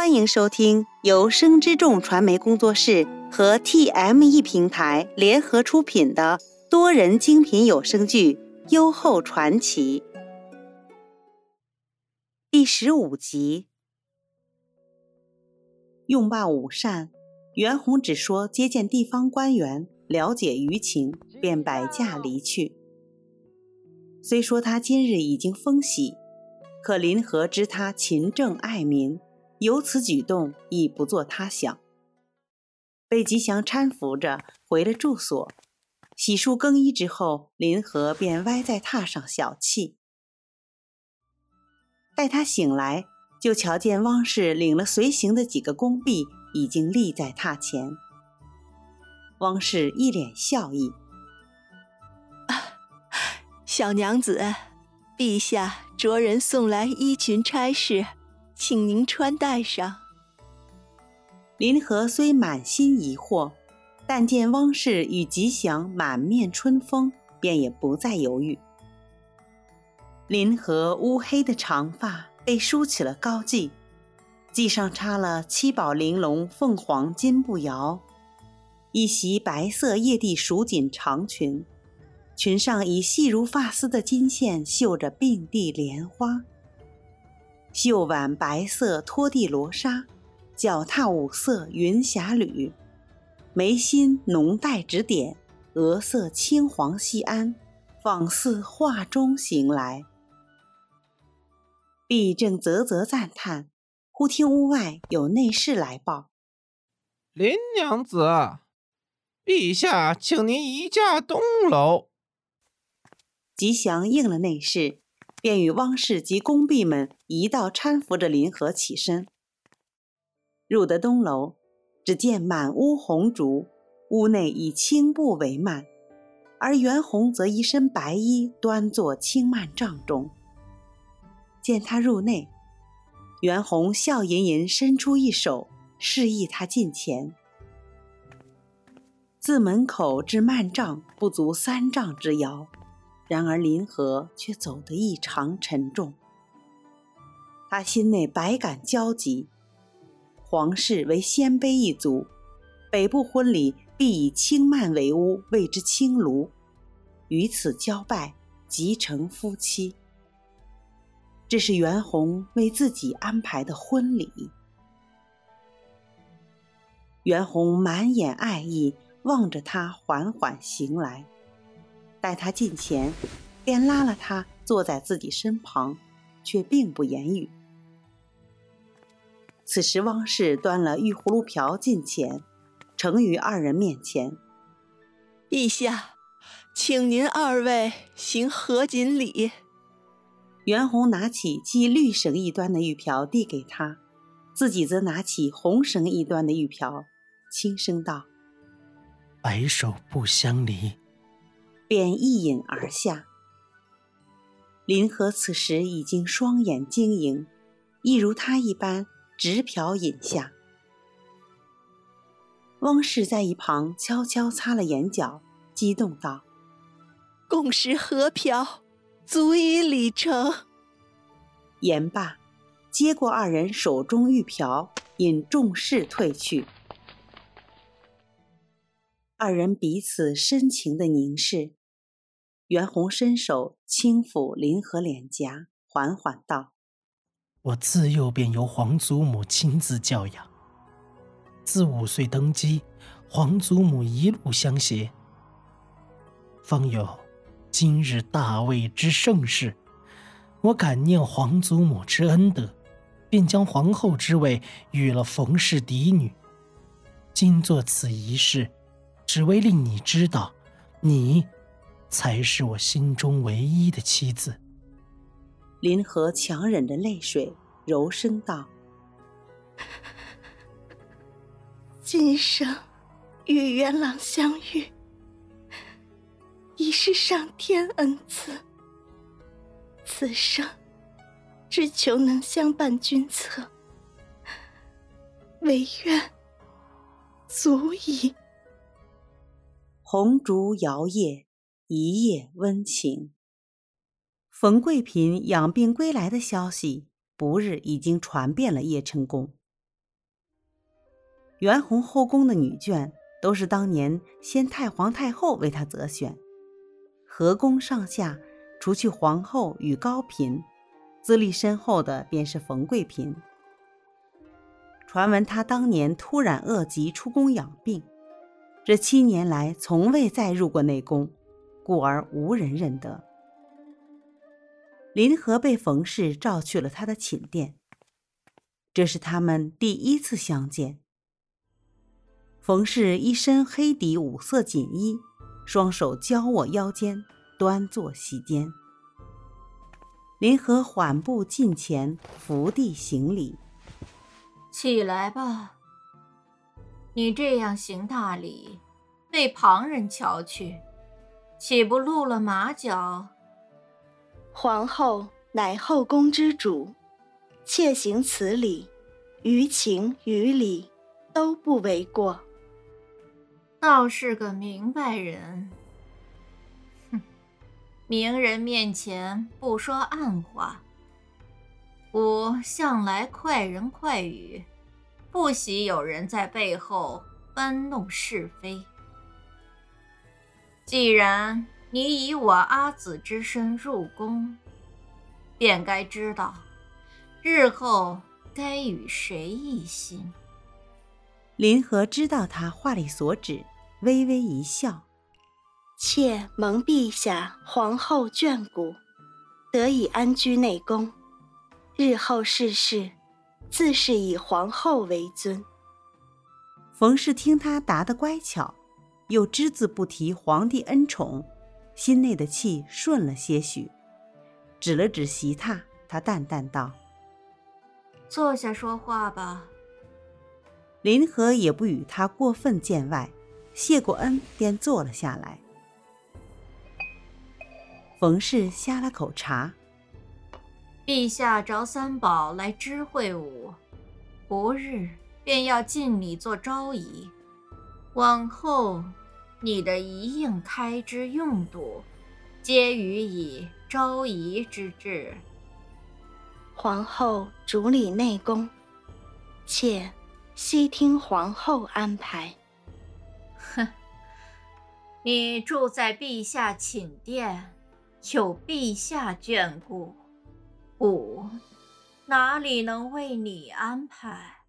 欢迎收听由生之众传媒工作室和 TME 平台联合出品的多人精品有声剧《优厚传奇》第十五集。用罢午膳，袁弘只说接见地方官员，了解舆情，便摆驾离去。虽说他今日已经封喜，可林和知他勤政爱民。由此举动，已不做他想。被吉祥搀扶着回了住所，洗漱更衣之后，林和便歪在榻上小憩。待他醒来，就瞧见汪氏领了随行的几个宫婢，已经立在榻前。汪氏一脸笑意：“小娘子，陛下着人送来衣裙差事。”请您穿戴上。林和虽满心疑惑，但见汪氏与吉祥满面春风，便也不再犹豫。林和乌黑的长发被梳起了高髻，髻上插了七宝玲珑凤凰金步摇，一袭白色叶地蜀锦长裙，裙上以细如发丝的金线绣着并蒂莲花。袖挽白色拖地罗纱，脚踏五色云霞履，眉心浓黛指点，额色青黄细安，仿似画中行来。毕正啧啧赞叹，忽听屋外有内侍来报：“林娘子，陛下请您移驾东楼。”吉祥应了内侍。便与汪氏及宫婢们一道搀扶着林和起身，入得东楼，只见满屋红烛，屋内以青布帷幔，而袁弘则一身白衣，端坐青幔帐中。见他入内，袁弘笑吟吟，伸出一手，示意他近前。自门口至幔帐，不足三丈之遥。然而林和却走得异常沉重，他心内百感交集。皇室为鲜卑一族，北部婚礼必以青幔为屋，谓之青庐，于此交拜，即成夫妻。这是袁弘为自己安排的婚礼。袁弘满眼爱意望着他，缓缓行来。待他近前，便拉了他坐在自己身旁，却并不言语。此时，汪氏端了玉葫芦瓢近前，呈于二人面前。陛下，请您二位行合卺礼。袁弘拿起系绿绳一端的玉瓢递给他，自己则拿起红绳一端的玉瓢，轻声道：“白首不相离。”便一饮而下。林和此时已经双眼晶莹，一如他一般，直瓢饮下。汪氏在一旁悄悄擦了眼角，激动道：“共食合瓢，足以礼成。”言罢，接过二人手中玉瓢，引众侍退去。二人彼此深情的凝视。袁弘伸手轻抚林和脸颊，缓缓道：“我自幼便由皇祖母亲自教养，自五岁登基，皇祖母一路相携，方有今日大位之盛世。我感念皇祖母之恩德，便将皇后之位与了冯氏嫡女。今做此仪式，只为令你知道，你。”才是我心中唯一的妻子。林和强忍着泪水，柔声道：“今生与元朗相遇，已是上天恩赐。此生只求能相伴君侧，唯愿足矣。”红烛摇曳。一夜温情。冯贵嫔养病归来的消息，不日已经传遍了邺城宫。元弘后宫的女眷都是当年先太皇太后为他择选，和宫上下除去皇后与高嫔，资历深厚的便是冯贵嫔。传闻他当年突然恶疾出宫养病，这七年来从未再入过内宫，故而无人认得。林和被冯氏召去了他的寝殿，这是他们第一次相见。冯氏一身黑底五色锦衣，双手交握腰间，端坐席间。林和缓步近前，伏地行礼。起来吧，你这样行大礼，被旁人瞧去，岂不露了马脚？皇后乃后宫之主，妾行此礼，于情于理都不为过。倒是个明白人。哼，明人面前不说暗话。吾向来快人快语，不喜有人在背后搬弄是非。既然你以我阿紫之身入宫，便该知道日后该与谁一心。林和知道他话里所指，微微一笑：“妾蒙陛下、皇后眷顾，得以安居内宫。”日后世事，自是以皇后为尊。冯氏听他答得乖巧，又只字不提皇帝恩宠，心内的气顺了些许，指了指席榻，他淡淡道：“坐下说话吧。”林和也不与他过分见外，谢过恩便坐了下来。冯氏呷了口茶。陛下召三宝来知会吾，不日便要尽礼做昭仪。往后你的一应开支用度，皆予以周仪之制。皇后主理内宫，妾悉听皇后安排。哼，你住在陛下寝殿，有陛下眷顾。吾哪里能为你安排？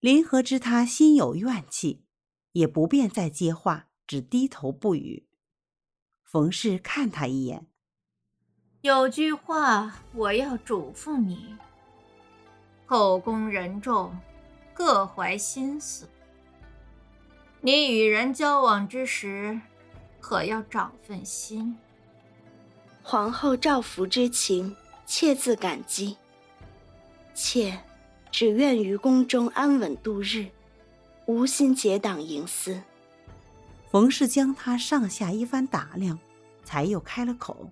林和知他心有怨气，也不便再接话，只低头不语。冯氏看他一眼，有句话我要嘱咐你：后宫人众各怀心思，你与人交往之时，可要长份心。皇后照拂之情。妾自感激。妾只愿于宫中安稳度日，无心结党营私。冯氏将他上下一番打量，才又开了口：“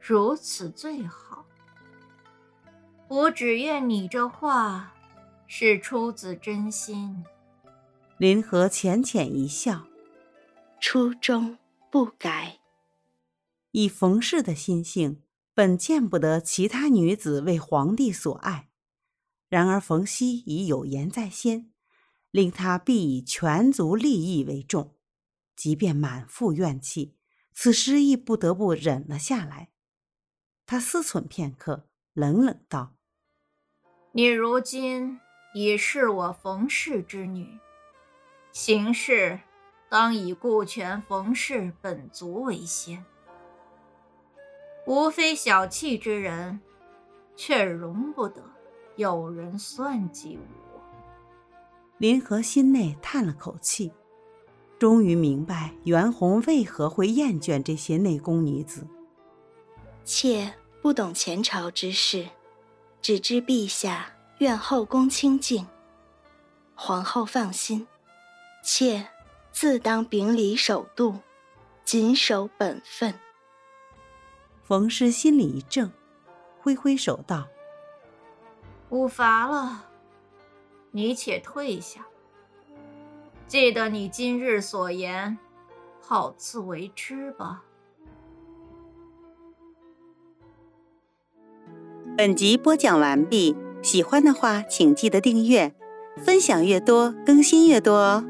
如此最好。我只愿你这话是出自真心。”林和浅浅一笑：“初衷不改。”以冯氏的心性。本见不得其他女子为皇帝所爱，然而冯熙已有言在先，令他必以全族利益为重，即便满腹怨气，此时亦不得不忍了下来。他思忖片刻，冷冷道：“你如今已是我冯氏之女，行事当以顾全冯氏本族为先。”无非小气之人，却容不得有人算计我。林和心内叹了口气，终于明白袁弘为何会厌倦这些内宫女子。妾不懂前朝之事，只知陛下愿后宫清静。皇后放心，妾自当秉礼守度，谨守本分。冯氏心里一怔，挥挥手道：“无乏了，你且退下。记得你今日所言，好自为之吧。”本集播讲完毕，喜欢的话请记得订阅，分享越多，更新越多哦。